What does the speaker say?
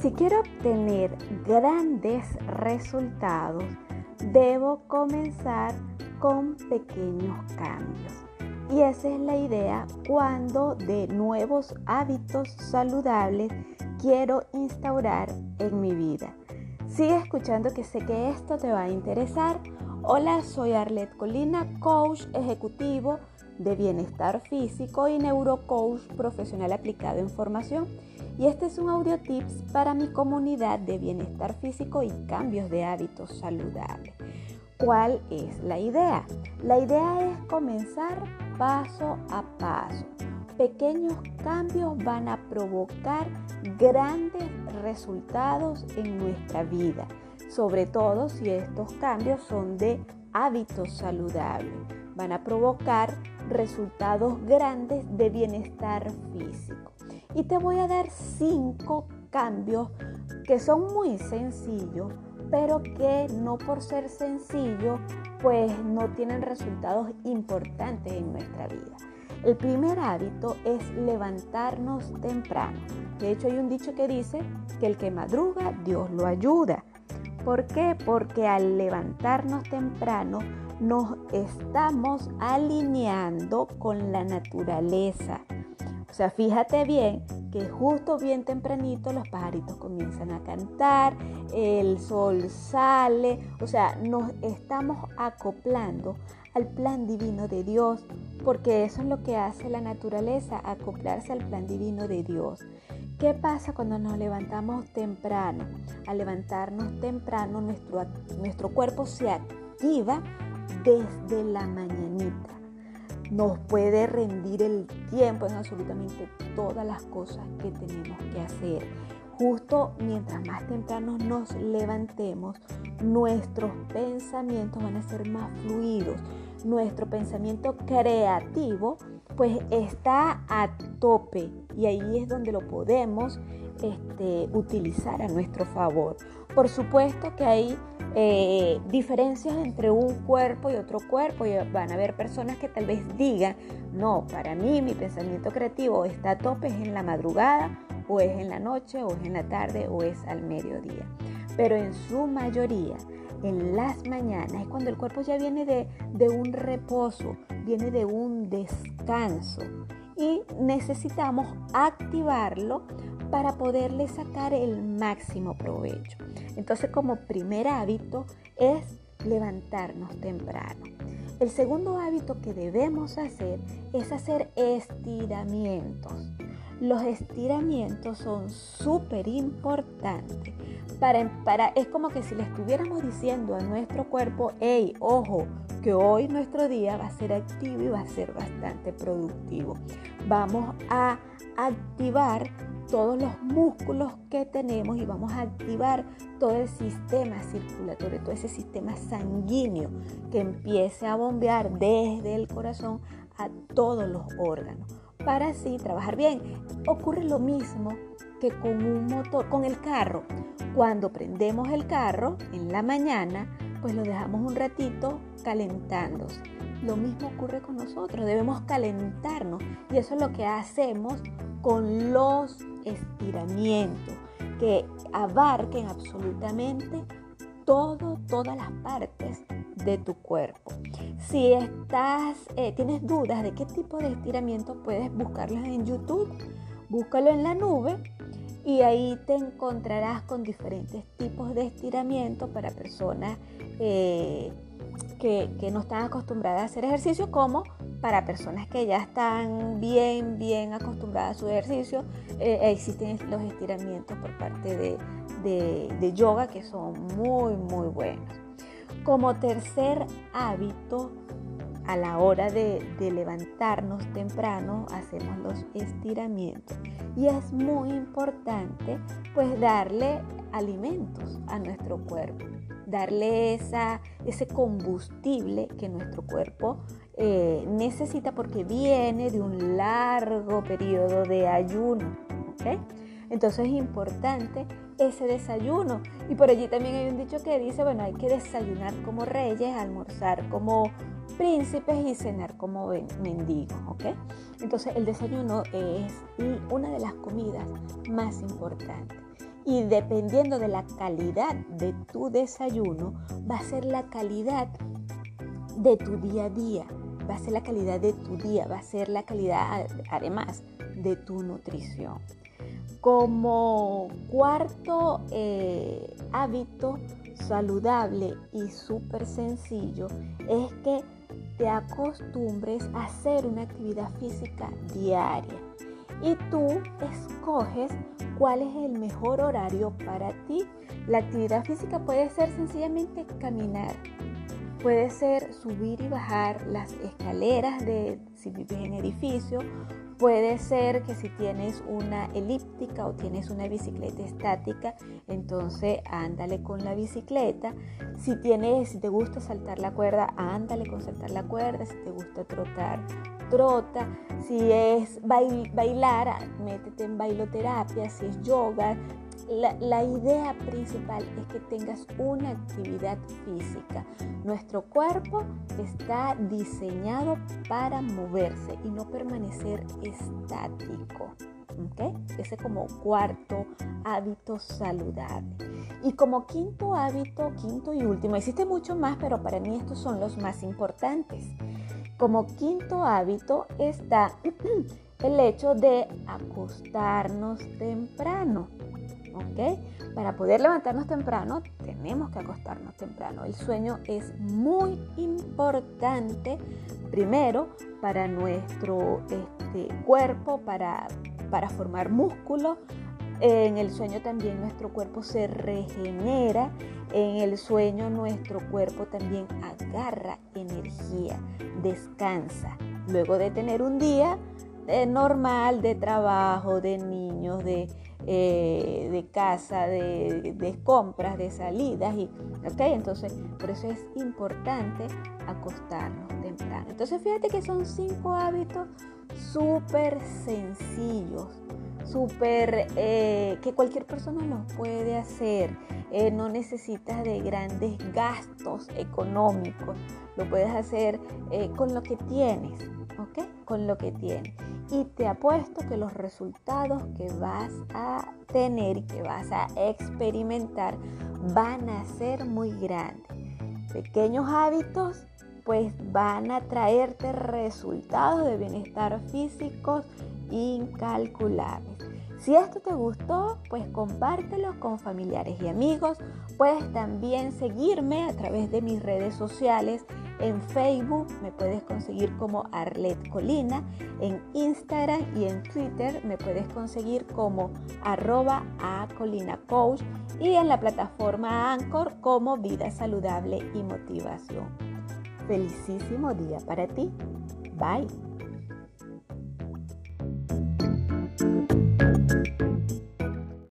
Si quiero obtener grandes resultados, debo comenzar con pequeños cambios. Y esa es la idea cuando de nuevos hábitos saludables quiero instaurar en mi vida. Sigue escuchando que sé que esto te va a interesar. Hola, soy Arlet Colina, coach ejecutivo de bienestar físico y neurocoach profesional aplicado en formación. Y este es un audio tips para mi comunidad de bienestar físico y cambios de hábitos saludables. ¿Cuál es la idea? La idea es comenzar paso a paso. Pequeños cambios van a provocar grandes resultados en nuestra vida, sobre todo si estos cambios son de hábitos saludables. Van a provocar resultados grandes de bienestar físico. Y te voy a dar cinco cambios que son muy sencillos, pero que no por ser sencillos, pues no tienen resultados importantes en nuestra vida. El primer hábito es levantarnos temprano. De hecho, hay un dicho que dice que el que madruga, Dios lo ayuda. ¿Por qué? Porque al levantarnos temprano nos estamos alineando con la naturaleza. O sea, fíjate bien que justo bien tempranito los pajaritos comienzan a cantar, el sol sale, o sea, nos estamos acoplando al plan divino de Dios, porque eso es lo que hace la naturaleza, acoplarse al plan divino de Dios. ¿Qué pasa cuando nos levantamos temprano? Al levantarnos temprano, nuestro, nuestro cuerpo se activa desde la mañanita. Nos puede rendir el tiempo en absolutamente todas las cosas que tenemos que hacer. Justo mientras más temprano nos levantemos, nuestros pensamientos van a ser más fluidos. Nuestro pensamiento creativo pues está a tope y ahí es donde lo podemos este, utilizar a nuestro favor. Por supuesto que hay eh, diferencias entre un cuerpo y otro cuerpo y van a haber personas que tal vez digan, no, para mí mi pensamiento creativo está a tope, es en la madrugada o es en la noche o es en la tarde o es al mediodía. Pero en su mayoría, en las mañanas es cuando el cuerpo ya viene de, de un reposo, viene de un descanso y necesitamos activarlo para poderle sacar el máximo provecho. Entonces como primer hábito es levantarnos temprano. El segundo hábito que debemos hacer es hacer estiramientos. Los estiramientos son súper importantes. Para, para, es como que si le estuviéramos diciendo a nuestro cuerpo, hey, ojo, que hoy nuestro día va a ser activo y va a ser bastante productivo. Vamos a activar todos los músculos que tenemos y vamos a activar todo el sistema circulatorio, todo ese sistema sanguíneo que empiece a bombear desde el corazón a todos los órganos para así trabajar bien. Ocurre lo mismo que con un motor, con el carro. Cuando prendemos el carro en la mañana, pues lo dejamos un ratito calentándose. Lo mismo ocurre con nosotros, debemos calentarnos y eso es lo que hacemos con los estiramientos que abarquen absolutamente todo, todas las partes de tu cuerpo. Si estás, eh, tienes dudas de qué tipo de estiramiento puedes buscarlos en YouTube, búscalo en la nube y ahí te encontrarás con diferentes tipos de estiramiento para personas eh, que, no están acostumbradas a hacer ejercicio como para personas que ya están bien, bien acostumbradas a su ejercicio. Eh, existen los estiramientos por parte de, de yoga que son muy, muy buenos. Como tercer hábito, a la hora de, levantarnos temprano hacemos los estiramientos y es muy importante pues darle alimentos a nuestro cuerpo, darle esa, ese combustible que nuestro cuerpo eh, necesita porque viene de un largo periodo de ayuno. Entonces es importante ese desayuno. Y por allí también hay un dicho que dice, bueno, hay que desayunar como reyes, almorzar como príncipes y cenar como mendigos, ¿ok? Entonces el desayuno es una de las comidas más importantes. Y dependiendo de la calidad de tu desayuno, va a ser la calidad de tu día a día, va a ser la calidad de tu día, va a ser la calidad además de tu nutrición. Como cuarto eh, hábito saludable y súper sencillo es que te acostumbres a hacer una actividad física diaria y tú escoges cuál es el mejor horario para ti. La actividad física puede ser sencillamente caminar, puede ser subir y bajar las escaleras de si vives en edificio, Puede ser que si tienes una elíptica o tienes una bicicleta estática, entonces ándale con la bicicleta. Si tienes, si te gusta saltar la cuerda, ándale con saltar la cuerda. Si te gusta trotar, trota. Si es bailar, métete en bailoterapia. Si es yoga, la, idea principal es que tengas una actividad física. Nuestro cuerpo está diseñado para moverse y no permanecer estático. Ese como cuarto hábito saludable. Y como quinto hábito, quinto y último, existe mucho más, pero para mí estos son los más importantes. Como quinto hábito está el hecho de acostarnos temprano. Para poder levantarnos temprano, tenemos que acostarnos temprano. El sueño es muy importante, primero, para nuestro este, cuerpo, para, para formar músculo. En el sueño también nuestro cuerpo se regenera. En el sueño nuestro cuerpo también agarra energía, descansa. Luego de tener un día eh, normal de trabajo, de niños, de eh, de casa, de, compras, de salidas. Y, Entonces, por eso es importante acostarnos temprano. Entonces, fíjate que son cinco hábitos súper sencillos, súper eh, que cualquier persona los puede hacer. Eh, no necesitas de grandes gastos económicos, lo puedes hacer con lo que tienes, ¿ok? Con lo que tienes y te apuesto que los resultados que vas a tener que vas a experimentar van a ser muy grandes. Pequeños hábitos pues van a traerte resultados de bienestar físicos incalculables. Si esto te gustó, pues compártelo con familiares y amigos. Puedes también seguirme a través de mis redes sociales en Facebook me puedes conseguir como Arlet Colina, en Instagram y en Twitter me puedes conseguir como arroba a Colina Coach y en la plataforma Anchor como Vida Saludable y Motivación. Felicísimo día para ti. Bye.